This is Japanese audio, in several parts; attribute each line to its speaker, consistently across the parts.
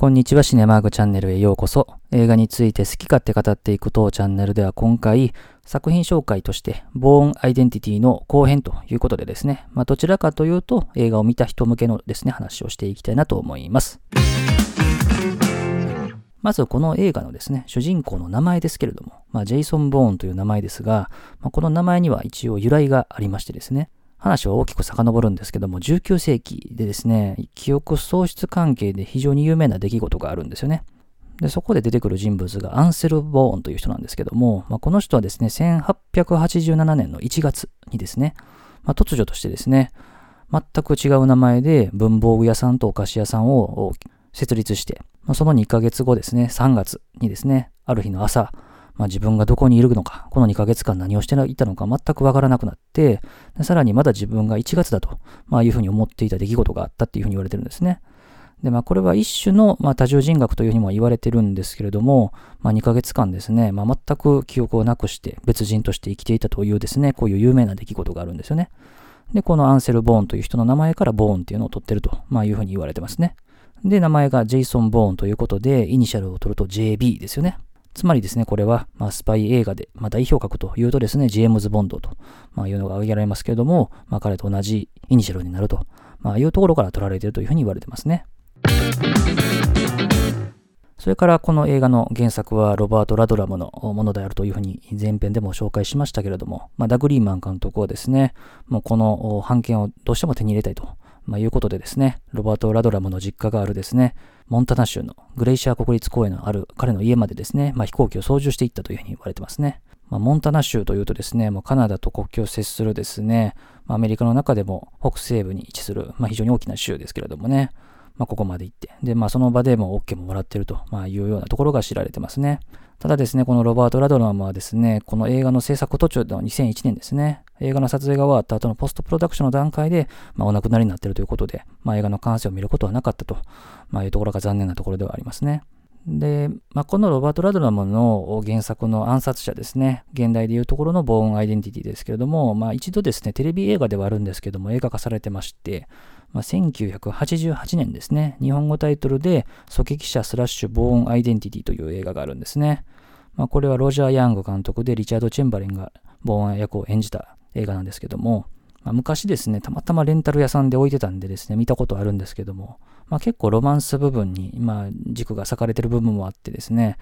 Speaker 1: こんにちは、シネマーグチャンネルへようこそ。映画について好き勝手語っていく当チャンネルでは今回、作品紹介として、ボーンアイデンティティの後編ということでですね、まあ、どちらかというと映画を見た人向けのですね、話をしていきたいなと思います。まずこの映画のですね、主人公の名前ですけれども、まあ、ジェイソン・ボーンという名前ですが、まあ、この名前には一応由来がありましてですね、話は大きく遡るんですけども、19世紀でですね、記憶喪失関係で非常に有名な出来事があるんですよね。で、そこで出てくる人物がアンセル・ボーンという人なんですけども、まあ、この人はですね、1887年の1月にですね、まあ、突如としてですね、全く違う名前で文房具屋さんとお菓子屋さんを設立して、まあ、その2ヶ月後ですね、3月にですね、ある日の朝、まあ、自分がどこにいるのか、この2ヶ月間何をしていたのか全くわからなくなって、さらにまだ自分が1月だと、まあ、いうふうに思っていた出来事があったっていうふうに言われてるんですね。で、まあ、これは一種の、まあ、多重人格というふうにも言われてるんですけれども、まあ、2ヶ月間ですね、まあ、全く記憶をなくして別人として生きていたというですね、こういう有名な出来事があるんですよね。で、このアンセル・ボーンという人の名前からボーンっていうのを取ってると、まあ、いうふうに言われてますね。で、名前がジェイソン・ボーンということで、イニシャルを取ると JB ですよね。つまりですね、これは、まあ、スパイ映画で、まあ、代表格というとですね、ジェームズ・ボンドと、まあ、いうのが挙げられますけれども、まあ、彼と同じイニシャルになると、まあ、いうところから取られているというふうに言われてますね。それからこの映画の原作はロバート・ラドラムのものであるというふうに前編でも紹介しましたけれども、まあ、ダグリーマン監督はですね、もうこの版権をどうしても手に入れたいとまあ、いうことでですね、ロバート・ラドラムの実家があるですね、モンタナ州のグレイシャー国立公園のある彼の家までですね、まあ、飛行機を操縦していったというふうに言われてますね。まあ、モンタナ州というとですね、もうカナダと国境を接するですね、まあ、アメリカの中でも北西部に位置する、まあ、非常に大きな州ですけれどもね、まあ、ここまで行って、で、まあ、その場でも OK ももらってると、まあ、いうようなところが知られてますね。ただですね、このロバート・ラドラムはですね、この映画の制作途中の2001年ですね、映画の撮影が終わった後のポストプロダクションの段階で、まあ、お亡くなりになっているということで、まあ、映画の完成を見ることはなかったと、まあ、いうところが残念なところではありますね。で、まあ、このロバート・ラドラムの原作の暗殺者ですね、現代でいうところのボーン・アイデンティティですけれども、まあ、一度ですね、テレビ映画ではあるんですけども、映画化されてまして、まあ、1988年ですね、日本語タイトルで、狙撃者スラッシュボーンアイデンティティという映画があるんですね。まあ、これはロジャー・ヤング監督でリチャード・チェンバレンがボーン役を演じた映画なんですけども、まあ、昔ですね、たまたまレンタル屋さんで置いてたんでですね、見たことあるんですけども、まあ、結構ロマンス部分に、まあ、軸が割かれてる部分もあってですね、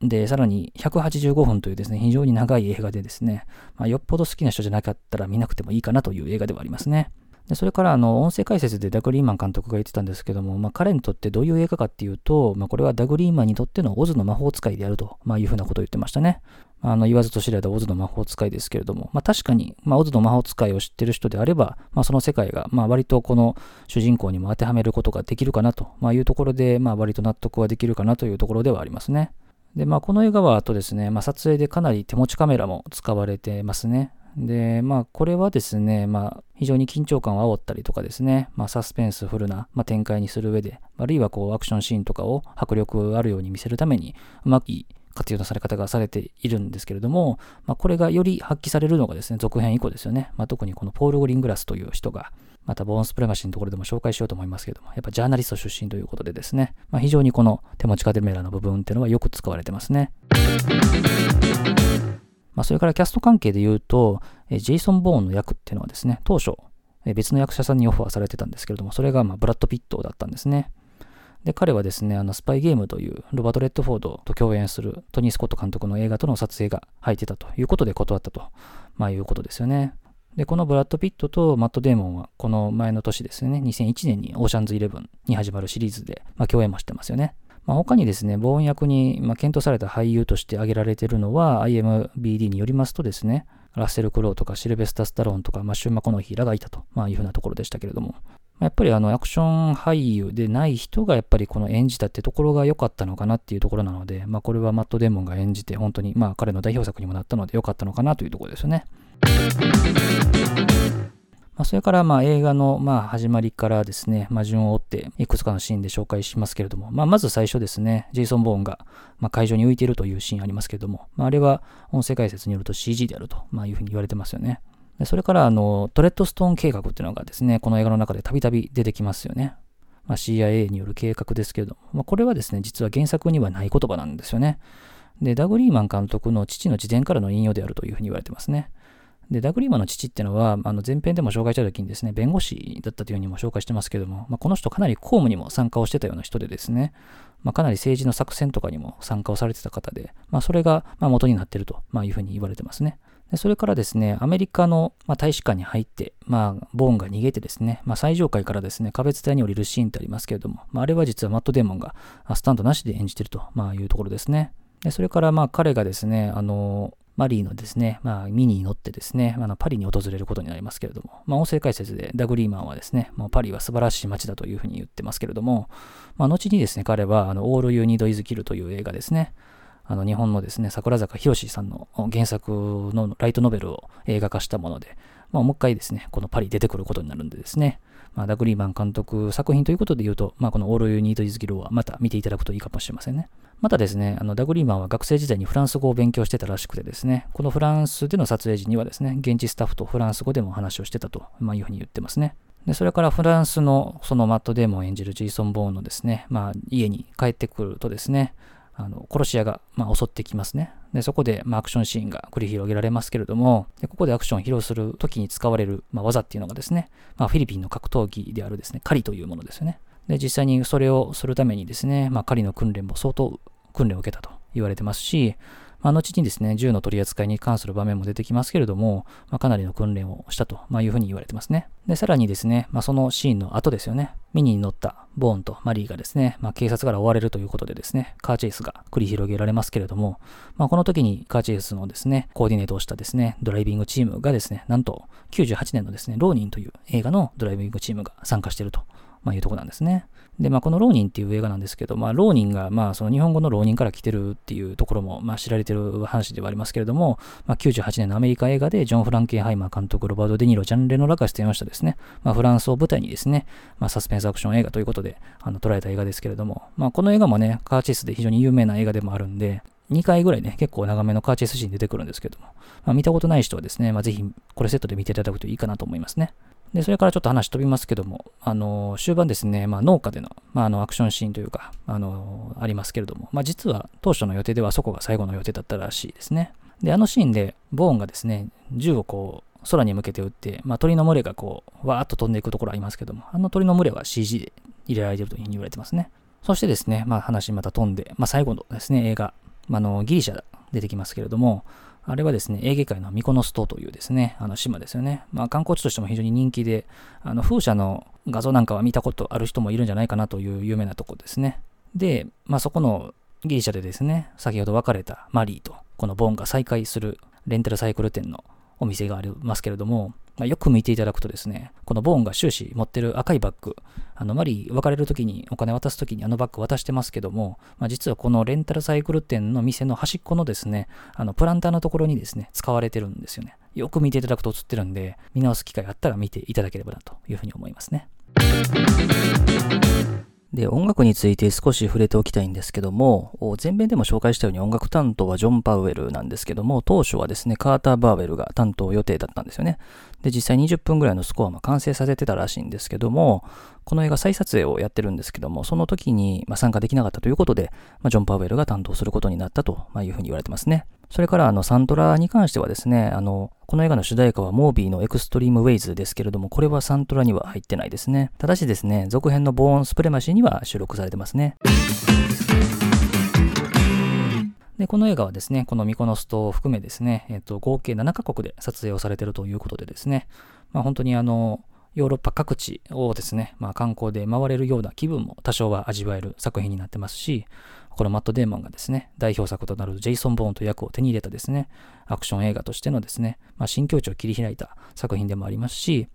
Speaker 1: で、さらに185分というですね、非常に長い映画でですね、まあ、よっぽど好きな人じゃなかったら見なくてもいいかなという映画ではありますね。でそれからあの音声解説でダグリーマン監督が言ってたんですけども、まあ、彼にとってどういう映画かっていうと、まあ、これはダグリーマンにとってのオズの魔法使いであると、まあ、いうふうなことを言ってましたね。あの言わずと知れたオズの魔法使いですけれども、まあ、確かに、まあ、オズの魔法使いを知ってる人であれば、まあ、その世界が、まあ、割とこの主人公にも当てはめることができるかなと、まあ、いうところで、まあ、割と納得はできるかなというところではありますね。で、まあ、この映画はあとですね、まあ、撮影でかなり手持ちカメラも使われてますね。で、まあ、これはですね、まあ、非常に緊張感を煽ったりとかですね、まあ、サスペンスフルな、まあ、展開にする上で、あるいはこう、アクションシーンとかを迫力あるように見せるために、うまく活用のされ方がされているんですけれども、まあ、これがより発揮されるのがですね、続編以降ですよね。まあ、特にこのポール・グリングラスという人が、またボーンスプレマシーのところでも紹介しようと思いますけれども、やっぱジャーナリスト出身ということでですね、まあ、非常にこの手持ちカメラの部分っていうのはよく使われてますね。まあ、それからキャスト関係で言うと、ジェイソン・ボーンの役っていうのはですね、当初、別の役者さんにオファーされてたんですけれども、それがまブラッド・ピットだったんですね。で、彼はですね、あの、スパイゲームというロバート・レッドフォードと共演するトニー・スコット監督の映画との撮影が入ってたということで断ったと、まあいうことですよね。で、このブラッド・ピットとマット・デーモンは、この前の年ですね、2001年にオーシャンズ・イレブンに始まるシリーズで、まあ、共演もしてますよね。まあ、他にですね、ボーン役に、ま検討された俳優として挙げられているのは、IMBD によりますとですね、ラッセル・クロウとかシルベスタ・スタローンとか、マシュー・マコノヒーらがいたと、まあ、いうふうなところでしたけれども、やっぱりあのアクション俳優でない人がやっぱりこの演じたってところが良かったのかなっていうところなので、まあ、これはマット・デーモンが演じて本当にまあ彼の代表作にもなったので良かったのかなというところですよね。まあ、それからまあ映画のまあ始まりからですね、まあ、順を追っていくつかのシーンで紹介しますけれども、まあ、まず最初ですね、ジェイソン・ボーンがまあ会場に浮いているというシーンありますけれども、まあ、あれは音声解説によると CG であると、まあ、いうふうに言われてますよね。それからあのトレッドストーン計画っていうのがですね、この映画の中でたびたび出てきますよね。まあ、CIA による計画ですけれども、まあ、これはですね、実は原作にはない言葉なんですよね。で、ダグ・リーマン監督の父の自伝からの引用であるというふうに言われてますね。で、ダグリーマンの父っていうのは、あの前編でも紹介した時にですね、弁護士だったというふうにも紹介してますけども、まあ、この人かなり公務にも参加をしてたような人でですね、まあ、かなり政治の作戦とかにも参加をされてた方で、まあ、それがま元になっているというふうに言われてますね。でそれからですね、アメリカの、ま大使館に入って、まあ、ボーンが逃げてですね、まあ、最上階からですね、壁伝いに降りるシーンってありますけれども、まあ、あれは実はマット・デーモンがスタントなしで演じてると、まあ、いうところですね。でそれからまあ彼がですね、あのマリーのですね、まあ、ミニに乗ってですね、あのパリに訪れることになりますけれども、まあ、音声解説でダグリーマンはですね、もうパリは素晴らしい街だというふうに言ってますけれども、まあ、後にですね、彼は、あの、オール・ユニード・イズ・キルという映画ですね、あの日本のですね、桜坂博さんの原作のライトノベルを映画化したもので、まあ、もう一回ですね、このパリ出てくることになるんでですね、まあ、ダグリーマン監督作品ということで言うと、まあ、このオールユニートイズギルはまた見ていただくといいかもしれませんね。またですね、あのダグリーマンは学生時代にフランス語を勉強してたらしくてですね、このフランスでの撮影時にはですね、現地スタッフとフランス語でも話をしてたと、まあ、いうふうに言ってますね。で、それからフランスのそのマット・デーモン演じるジェイソン・ボーンのですね、まあ、家に帰ってくるとですね、あの殺し屋が、まあ、襲ってきますね。で、そこで、まあ、アクションシーンが繰り広げられますけれども、でここでアクションを披露するときに使われる、まあ、技っていうのがですね、まあ、フィリピンの格闘技であるですね、狩りというものですよね。で、実際にそれをするためにですね、まあ、狩りの訓練も相当訓練を受けたと言われてますし、まあ、後にですね、銃の取り扱いに関する場面も出てきますけれども、まあ、かなりの訓練をしたと、ま、いうふうに言われてますね。で、さらにですね、まあ、そのシーンの後ですよね、ミニに乗ったボーンとマリーがですね、まあ、警察から追われるということでですね、カーチェイスが繰り広げられますけれども、まあ、この時にカーチェイスのですね、コーディネートをしたですね、ドライビングチームがですね、なんと98年のですね、ローニンという映画のドライビングチームが参加していると、まあ、いうとこなんですね。で、まあ、この浪人っていう映画なんですけど、まあ、浪人が、まあ、その日本語の浪人から来てるっていうところも、まあ、知られてる話ではありますけれども、まあ、98年のアメリカ映画で、ジョン・フランケンハイマー監督、ロバート・デ・ニーロ、ジャン・レノラが出演をしたですね、まあ、フランスを舞台にですね、まあ、サスペンスアクション映画ということで、あの、捉えた映画ですけれども、まあ、この映画もね、カーチェイスで非常に有名な映画でもあるんで、2回ぐらいね、結構長めのカーチェスシーン出てくるんですけども、まあ、見たことない人はですね、まあ、ぜひこれセットで見ていただくといいかなと思いますね。で、それからちょっと話飛びますけども、あの、終盤ですね、まあ、農家での、まあ、あの、アクションシーンというか、あの、ありますけれども、まあ、実は当初の予定ではそこが最後の予定だったらしいですね。で、あのシーンで、ボーンがですね、銃をこう、空に向けて撃って、まあ、鳥の群れがこう、わーっと飛んでいくところありますけども、あの鳥の群れは CG で入れられているというふうに言われてますね。そしてですね、まあ、話また飛んで、まあ、最後のですね、映画、まあ、の、ギリシャ出てきますけれども、あれはですね、エーゲ海のミコノス島というですね、あの島ですよね。まあ観光地としても非常に人気で、あの風車の画像なんかは見たことある人もいるんじゃないかなという有名なとこですね。で、まあそこのギリシャでですね、先ほど別れたマリーとこのボンが再会するレンタルサイクル店のお店がありますけれども、まあ、よく見ていただくとですね、このボーンが終始持ってる赤いバッグ、あの、マリー別れる時にお金渡す時にあのバッグ渡してますけども、まあ、実はこのレンタルサイクル店の店の端っこのですね、あの、プランターのところにですね、使われてるんですよね。よく見ていただくと映ってるんで、見直す機会があったら見ていただければなというふうに思いますね。で、音楽について少し触れておきたいんですけども、前編でも紹介したように音楽担当はジョン・パウエルなんですけども、当初はですね、カーター・バーウェルが担当予定だったんですよね。で、実際20分ぐらいのスコアも完成させてたらしいんですけども、この映画再撮影をやってるんですけども、その時に参加できなかったということで、まあ、ジョン・パウエルが担当することになったというふうに言われてますね。それからあのサントラに関してはですね、あの、この映画の主題歌はモービーのエクストリームウェイズですけれども、これはサントラには入ってないですね。ただしですね、続編のボーンスプレマシーには収録されてますね。で、この映画はですね、このミコノス島を含めですね、えっ、と、合計7カ国で撮影をされているということでですね、まあ本当にあの、ヨーロッパ各地をですね、まあ、観光で回れるような気分も多少は味わえる作品になってますし、このマット・デーモンがですね、代表作となるジェイソン・ボーンと役を手に入れたですね、アクション映画としてのですね、まあ、新境地を切り開いた作品でもありますし、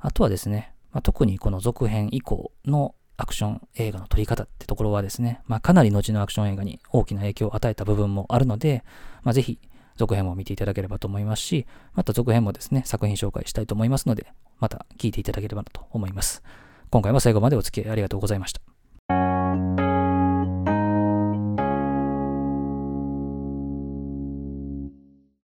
Speaker 1: あとはですね、まあ、特にこの続編以降のアクション映画の撮り方ってところはですね、まあ、かなり後のアクション映画に大きな影響を与えた部分もあるので、まあ、ぜひ続編も見ていただければと思いますし、また続編もですね、作品紹介したいと思いますので、また聞いていただければなと思います。今回も最後までお付き合いありがとうございました。